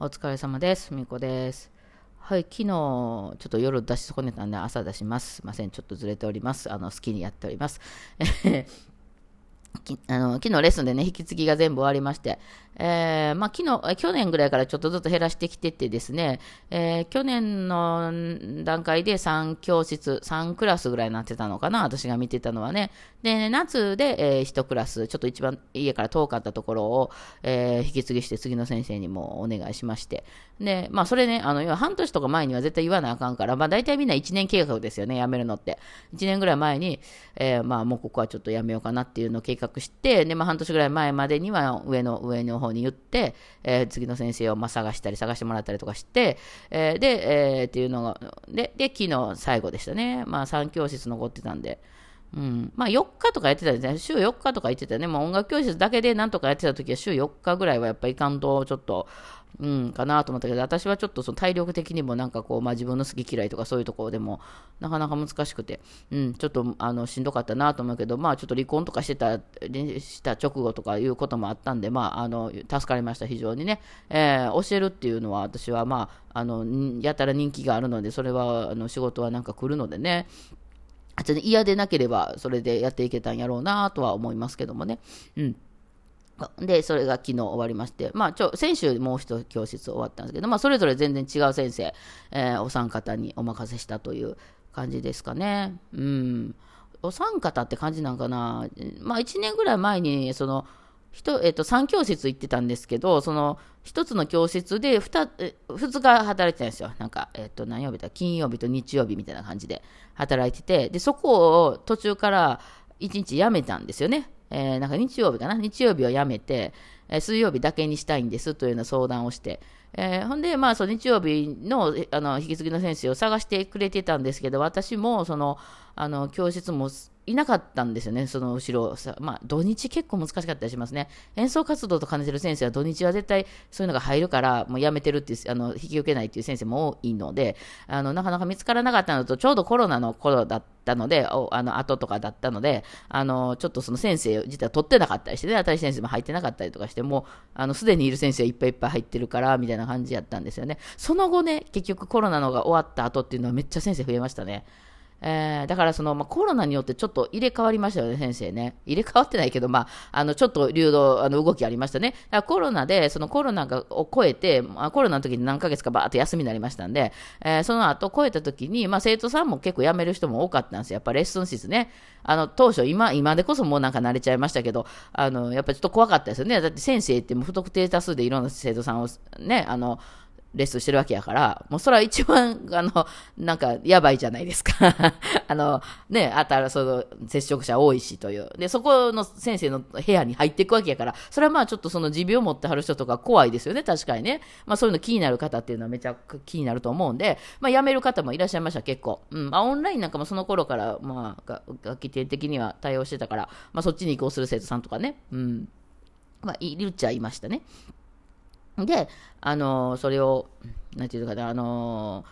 お疲れ様です。みこです。はい、昨日、ちょっと夜出し損ねたんで朝出します。すいません、ちょっとずれております。あの、好きにやっております。あの昨日レッスンでね、引き継ぎが全部終わりまして、えー、まあ、昨日、去年ぐらいからちょっとずつ減らしてきててですね、えー、去年の段階で3教室、3クラスぐらいになってたのかな、私が見てたのはね。で、夏で、えー、1クラス、ちょっと一番家から遠かったところを、えー、引き継ぎして次の先生にもお願いしまして。で、まあ、それね、あの、要は半年とか前には絶対言わなあかんから、まあ、大体みんな1年計画ですよね、辞めるのって。1年ぐらい前に、えー、まあ、もうここはちょっと辞めようかなっていうのを計画して、で、まあ、半年ぐらい前までには上の、上の方方に言って、えー、次の先生をまあ探したり探してもらったりとかして、えー、で、えー、っていうのが、で、で、昨日最後でしたね。まあ3教室残ってたんで。うん、まあ4日とかやってたんですね。週4日とか言ってたね。まあ音楽教室だけでなんとかやってた時は週4日ぐらいはやっぱりいかんとちょっと、うん、かなと思ったけど、私はちょっとその体力的にもなんかこう、まあ自分の好き嫌いとかそういうところでも、なかなか難しくて、うん、ちょっとあのしんどかったなと思うけど、まあちょっと離婚とかしてた、した直後とかいうこともあったんで、まああの、助かりました、非常にね。えー、教えるっていうのは私はまあ、あの、やたら人気があるので、それは、あの、仕事はなんか来るのでね、嫌でなければそれでやっていけたんやろうなとは思いますけどもね。うん。で、それが昨日終わりまして、まあ、ちょ、先週もう一教室終わったんですけど、まあ、それぞれ全然違う先生、えー、お三方にお任せしたという感じですかね。うん。お三方って感じなんかな。まあ、一年ぐらい前に、その、えっ、と、3教室行ってたんですけど、その、1つの教室で 2, 2日働いてたんですよ。なんか、えっ、と、何曜日だ？金曜日と日曜日みたいな感じで働いてて、で、そこを途中から1日辞めたんですよね。えー、なんか日曜日かな、日曜日はやめて、えー、水曜日だけにしたいんですというような相談をして、えー、ほんで、まあ、その日曜日のあの引き継ぎの先生を探してくれてたんですけど、私もそのあの教室もいなかったんですよね、その後ろ。まあ、土日結構難しかったりしますね。演奏活動と兼ねてる先生は土日は絶対そういうのが入るから、もうやめてるっていう、あの、引き受けないっていう先生も多いので、あの、なかなか見つからなかったのと、ちょうどコロナの頃だったので、おあの、後とかだったので、あの、ちょっとその先生自体取ってなかったりしてね、新しい先生も入ってなかったりとかして、もう、すでにいる先生はいっぱいいっぱい入ってるから、みたいな感じやったんですよね。その後ね、結局コロナのが終わった後っていうのはめっちゃ先生増えましたね。えー、だからその、まあ、コロナによってちょっと入れ替わりましたよね、先生ね。入れ替わってないけど、まあ、あの、ちょっと流動、あの、動きありましたね。だからコロナで、そのコロナがを超えて、まあ、コロナの時に何ヶ月かばーっと休みになりましたんで、えー、その後超えた時に、まあ、生徒さんも結構辞める人も多かったんですよ。やっぱレッスン室ね。あの、当初、今、今でこそもうなんか慣れちゃいましたけど、あの、やっぱりちょっと怖かったですよね。だって先生っても不特定多数でいろんな生徒さんをね、あの、レッスンしてるわけやから、もうそれは一番、あの、なんか、やばいじゃないですか。あの、ね、あたら、その、接触者多いしという。で、そこの先生の部屋に入っていくわけやから、それはまあちょっとその持病を持ってはる人とか怖いですよね、確かにね。まあそういうの気になる方っていうのはめちゃくちゃ気になると思うんで、まあ辞める方もいらっしゃいました、結構。うん。まあオンラインなんかもその頃から、まあ、楽器店的には対応してたから、まあそっちに移行する生徒さんとかね。うん。まあ、いるっちゃいましたね。で、あのそれを、なんていうかな、あの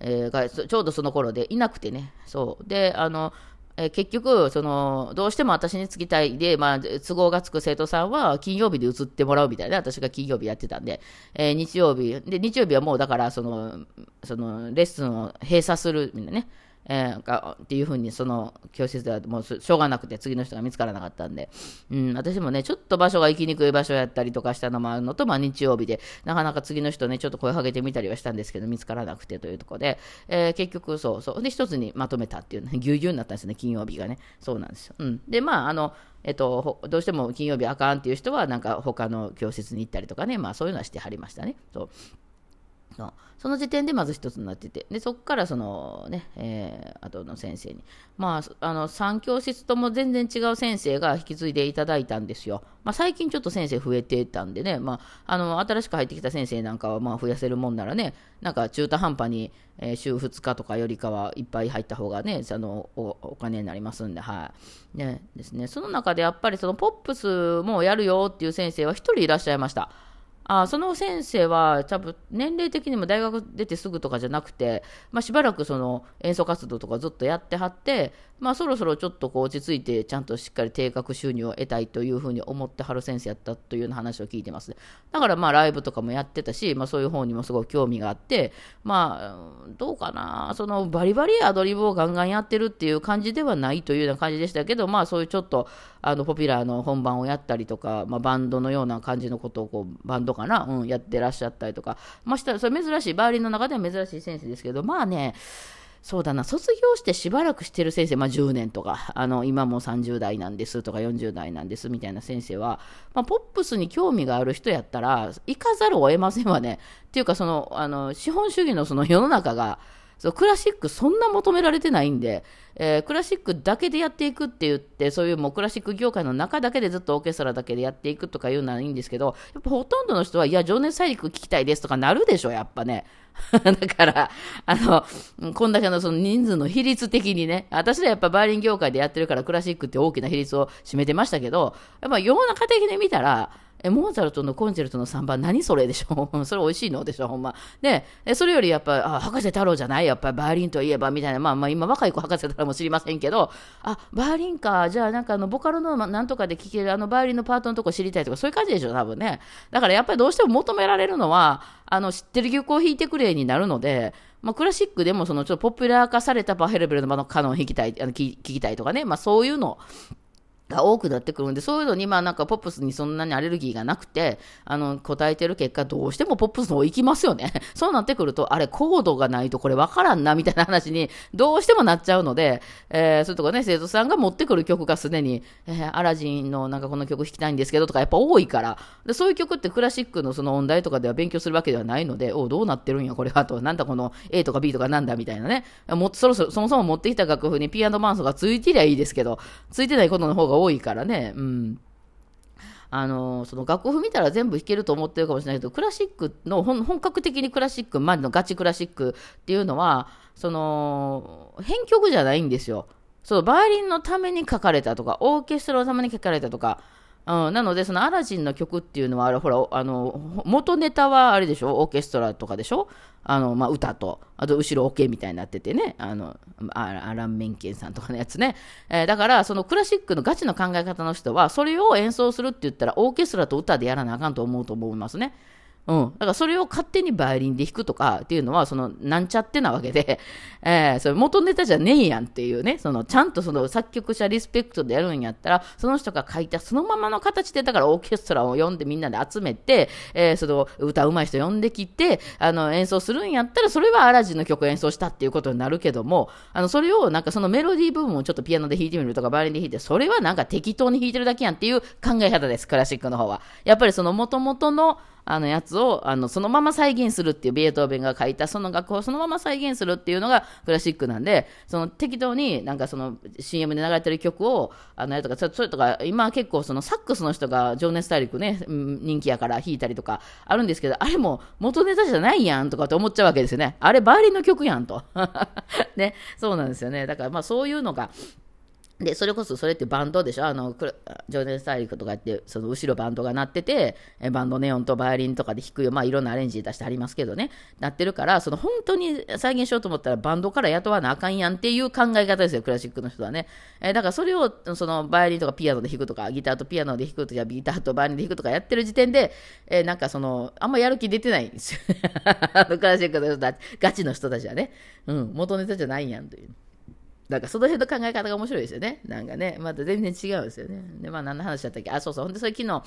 えー、がちょうどその頃でいなくてね、そう。で、あの、えー、結局、その、どうしても私につきたいで、まあ、都合がつく生徒さんは金曜日で移ってもらうみたいな、私が金曜日やってたんで、えー、日曜日、で、日曜日はもうだから、その、その、レッスンを閉鎖する、みんなね、えー、かっていうふうにその教室ではもうしょうがなくて次の人が見つからなかったんで、うん、私もねちょっと場所が行きにくい場所やったりとかしたのもあるのと、まあ、日曜日でなかなか次の人ねちょっと声をかけてみたりはしたんですけど見つからなくてというところで、えー、結局そうそう。で一つにまとめたっていうね ぎゅうぎゅうになったんですね金曜日がね。そうなんですよ、うん、でまああのえっと、どうしても金曜日あかんっていう人は、なんか他の教室に行ったりとかね、まあそういうのはしてはりましたね。そう。そその時点でまず一つになってて、でそこからそのね、えー、後の先生に、まあ、あの3教室とも全然違う先生が引き継いでいただいたんですよ。まあ、最近ちょっと先生増えてたんでね、まあ、あの新しく入ってきた先生なんかはまあ増やせるもんならね、なんか中途半端に、えー、週2日とかよりかはいっぱい入った方がね、あのおお金になりますんで、はい。ね、ですね。その中でやっぱりそのポップスもやるよっていう先生は1人いらっしゃいました。あその先生は多分年齢的にも大学出てすぐとかじゃなくて、まあ、しばらくその演奏活動とかずっとやってはってまあ、そろそろちょっとこう落ち着いて、ちゃんとしっかり定額収入を得たいというふうに思ってはる先生やったというような話を聞いてます。だからまあライブとかもやってたし、まあ、そういう方にもすごい興味があって、まあ、どうかな、そのバリバリアドリブをガンガンやってるっていう感じではないというような感じでしたけど、まあそういうちょっとあのポピュラーの本番をやったりとか、まあ、バンドのような感じのことをこう、バンドかな、うん、やってらっしゃったりとか、まあ、したそれ珍しい、バーリンの中では珍しい先生ですけど、まあね、そうだな、卒業してしばらくしてる先生、まあ、10年とか、あの今も30代なんですとか40代なんですみたいな先生は、まあ、ポップスに興味がある人やったら、行かざるを得ませんわね。っていうか、そのあの資本主義のその世の中が、そうクラシックそんな求められてないんで、えー、クラシックだけでやっていくって言って、そういうもうクラシック業界の中だけでずっとオーケストラだけでやっていくとかいうのはいいんですけど、やっぱほとんどの人は、いや、情熱大陸聞きたいですとかなるでしょ、やっぱね。だから、あの、こんだけのその人数の比率的にね、私はやっぱバイオリン業界でやってるからクラシックって大きな比率を占めてましたけど、やっぱ世の中的に見たら、え、モーツァルトのコンチェルトの3番、何それでしょ？それ美味しいの？でしょ？ほんま。で、それよりやっぱ、あ、博士太郎じゃない？やっぱりバーリンといえば、みたいな、まあまあ今若い子博士太郎も知りませんけど、あ、バーリンか、じゃあなんかあの、ボカロのなんとかで聴けるあのバーリンのパートのとこ知りたいとか、そういう感じでしょ多分ね。だからやっぱりどうしても求められるのは、あの、知ってる曲を弾いてくれになるので、まあ、クラシックでもそのちょっとポピュラー化されたパヘルベルのカノン弾きたい、あの聞きたいとかね、まあそういうの。が多くなってくるんで、そういうのに、まあなんかポップスにそんなにアレルギーがなくて、あの、答えてる結果、どうしてもポップスの方行きますよね。そうなってくると、あれ、コードがないとこれわからんな、みたいな話に、どうしてもなっちゃうので、えー、そういうとこね、生徒さんが持ってくる曲がすでに、えー、アラジンのなんかこの曲弾きたいんですけどとか、やっぱ多いから、でそういう曲ってクラシックのその音大とかでは勉強するわけではないので、おどうなってるんや、これはと、なんだこの A とか B とかなんだみたいなね、もそろそろ、そもそも持ってきた楽譜にピアノ伴奏がついてりゃいいですけど、ついてないことの方が多多いからね、うん。あのその楽譜見たら全部弾けると思ってるかもしれないけどクラシックの本格的にクラシックまでのガチクラシックっていうのはその編曲じゃないんですよ。そうバイオリンのために書かれたとかオーケストラのために書かれたとかうん、なので、そのアラジンの曲っていうのは、あれ、ほら、あの、元ネタはあれでしょ？オーケストラとかでしょ？あの、まあ、歌と、あと後ろオケみたいになっててね、あの、アラン・メンケンさんとかのやつね。えー、だから、そのクラシックのガチの考え方の人は、それを演奏するって言ったら、オーケストラと歌でやらなあかんと思うと思いますね。うん。だからそれを勝手にバイオリンで弾くとかっていうのは、その、なんちゃってなわけで、えー、それ元ネタじゃねえやんっていうね、その、ちゃんとその作曲者リスペクトでやるんやったら、その人が書いたそのままの形で、だからオーケストラを呼んでみんなで集めて、えー、その、歌うまい人呼んできて、あの、演奏するんやったら、それはアラジンの曲演奏したっていうことになるけども、あの、それをなんかそのメロディー部分をちょっとピアノで弾いてみるとか、バイオリンで弾いて、それはなんか適当に弾いてるだけやんっていう考え方です、クラシックの方は。やっぱりその元々の、あのやつをあのそのまま再現するっていうベートーベンが書いたその楽譜をそのまま再現するっていうのがクラシックなんでその適当になんかその CM で流れてる曲をあのやるとかそれとか今結構そのサックスの人が情熱大陸ね人気やから弾いたりとかあるんですけどあれも元ネタじゃないやんとかって思っちゃうわけですよね。あれバイオリンの曲やんと。ねそうなんですよね。だからまあそういうのがで、それこそそれってバンドでしょ？あの、情熱大陸とかって、その後ろバンドが鳴ってて、バンドネオンとバイオリンとかで弾くよ。まあいろんなアレンジ出してありますけどね。なってるから、その本当に再現しようと思ったらバンドから雇わなあかんやんっていう考え方ですよ、クラシックの人はね。えだからそれを、そのバイオリンとかピアノで弾くとか、ギターとピアノで弾くとか、ギターとバイオリンで弾くとかやってる時点で、えー、なんかその、あんまやる気出てないんですよ。クラシックの人たち、ガチの人たちはね。うん、元ネタじゃないやんという。なんかその辺の考え方が面白いですよね。なんかね、また全然違うんですよね。で、まあ何の話だったっけ？あ、そうそう。ほんで、それ昨日、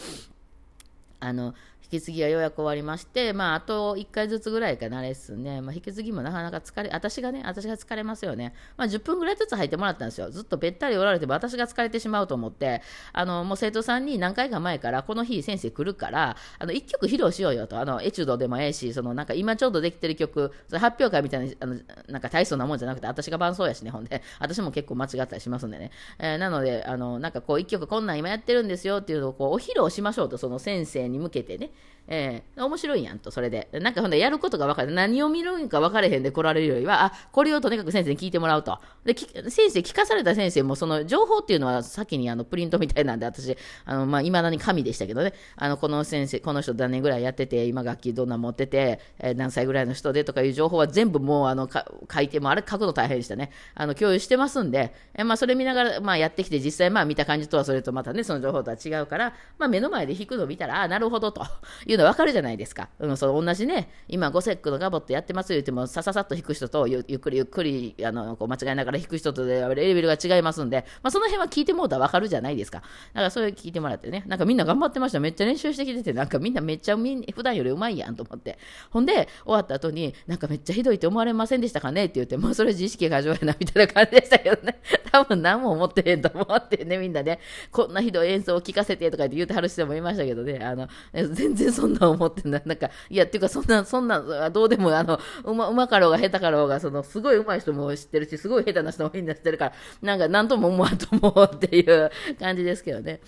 あの、引き継ぎがようやく終わりまして、まあ、あと1回ずつぐらいかな、レッスンね。まあ、引き継ぎもなかなか疲れ、私がね、私が疲れますよね。まあ、10分ぐらいずつ入ってもらったんですよ。ずっとべったりおられても私が疲れてしまうと思って、あの、もう生徒さんに何回か前から、この日先生来るから、あの、1曲披露しようよと。あの、エチュードでもええし、その、なんか今ちょうどできてる曲、それ発表会みたいな、あの、なんか大層なもんじゃなくて、私が伴奏やしね、ほんで、私も結構間違ったりしますんでね。えー、なので、あの、なんかこう、1曲こんなん今やってるんですよっていうのをこう、お披露しましょうと、その先生に向けてね。えー、面白いやんと、それで。なんかほんで、やることが分かる。何を見るんか分かれへんで来られるよりは、あ、これをとにかく先生に聞いてもらうと。で、先生、聞かされた先生も、その情報っていうのは先にあのプリントみたいなんで、私、あの、まあ、未だに紙でしたけどね、あの、この先生、この人何年ぐらいやってて、今楽器どんな持ってて、えー、何歳ぐらいの人でとかいう情報は全部もう、あの、書いて、もあれ書くの大変でしたね。あの、共有してますんで、えー、まあ、それ見ながら、まあ、やってきて、実際、まあ、見た感じとはそれとまたね、その情報とは違うから、まあ、目の前で弾くのを見たら、ああ、なるほどというの分かるじゃないですか。うん、その同じね、今、ゴセックのガボットやってます言っても、さささっと弾く人とゆ、ゆっくりゆっくりあのこう間違いながら弾く人とでレベルが違いますんで、まあ、その辺は聞いてもらったらわかるじゃないですか。だからそれ聞いてもらってね、なんかみんな頑張ってました。めっちゃ練習してきてて、なんかみんなめっちゃみん普段よりうまいやんと思って。ほんで、終わった後に、なんかめっちゃひどいって思われませんでしたかねって言って、もうそれ自意識過剰やなみたいな感じでしたけどね。多分何も思ってへんと思ってね、みんなね、こんなひどい演奏を聴かせてとかって言ってはる人もいましたけどね、あの、全然そんな思ってない。なんか、いや、っていうかそんな、そんな、どうでも、あの、うま、うまかろうが下手かろうが、その、すごい上手い人も知ってるし、すごい下手な人もみんな知ってるから、なんか、なんとも思わんと思うっていう感じですけどね。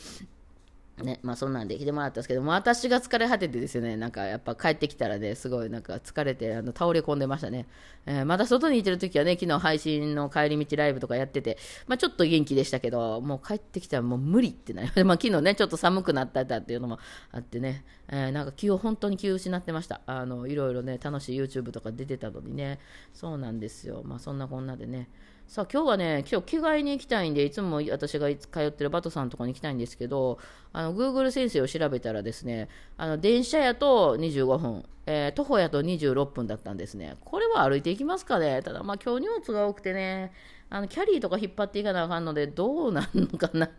ね、まあそんなんで来てもらったんですけども、私が疲れ果ててですね、なんかやっぱ帰ってきたらね、すごいなんか疲れて、あの倒れ込んでましたね。えー、まだ外にいてる時はね、昨日配信の帰り道ライブとかやってて、まあちょっと元気でしたけど、もう帰ってきたらもう無理ってなりました。まあ昨日ね、ちょっと寒くなったっていうのもあってね、えー、なんか気を本当に気を失ってました。あの、いろいろね、楽しい YouTube とか出てたのにね、そうなんですよ。まあそんなこんなでね、さあ今日はね、今日着替えに行きたいんで、いつも私が通ってるバトさんのとこに行きたいんですけど、あの Google 先生を調べたらですね、あの電車やと25分、えー、徒歩やと26分だったんですね。これは歩いていきますかねただまあ今日荷物が多くてね、あのキャリーとか引っ張っていかなあかんので、どうなんのかな。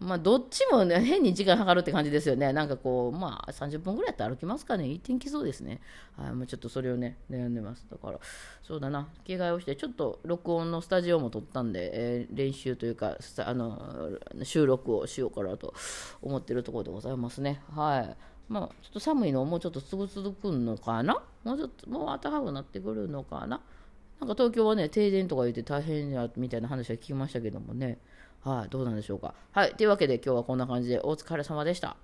まあ、どっちも、ね、変に時間かかるって感じですよね。なんかこう、まあ、30分ぐらいやったら歩きますかね。いい天気そうですね。はい、もうちょっとそれをね、悩んでます。だから、そうだな、着替えをして、ちょっと録音のスタジオも撮ったんで、えー、練習というか、あの、収録をしようかなと思ってるところでございますね。はい。まあ、ちょっと寒いのもうちょっとすぐ続くのかな？もうちょっと、もう暖かくなってくるのかな？なんか東京はね、停電とか言って大変やみたいな話は聞きましたけどもね。はい、どうなんでしょうか。はい、というわけで今日はこんな感じでお疲れ様でした。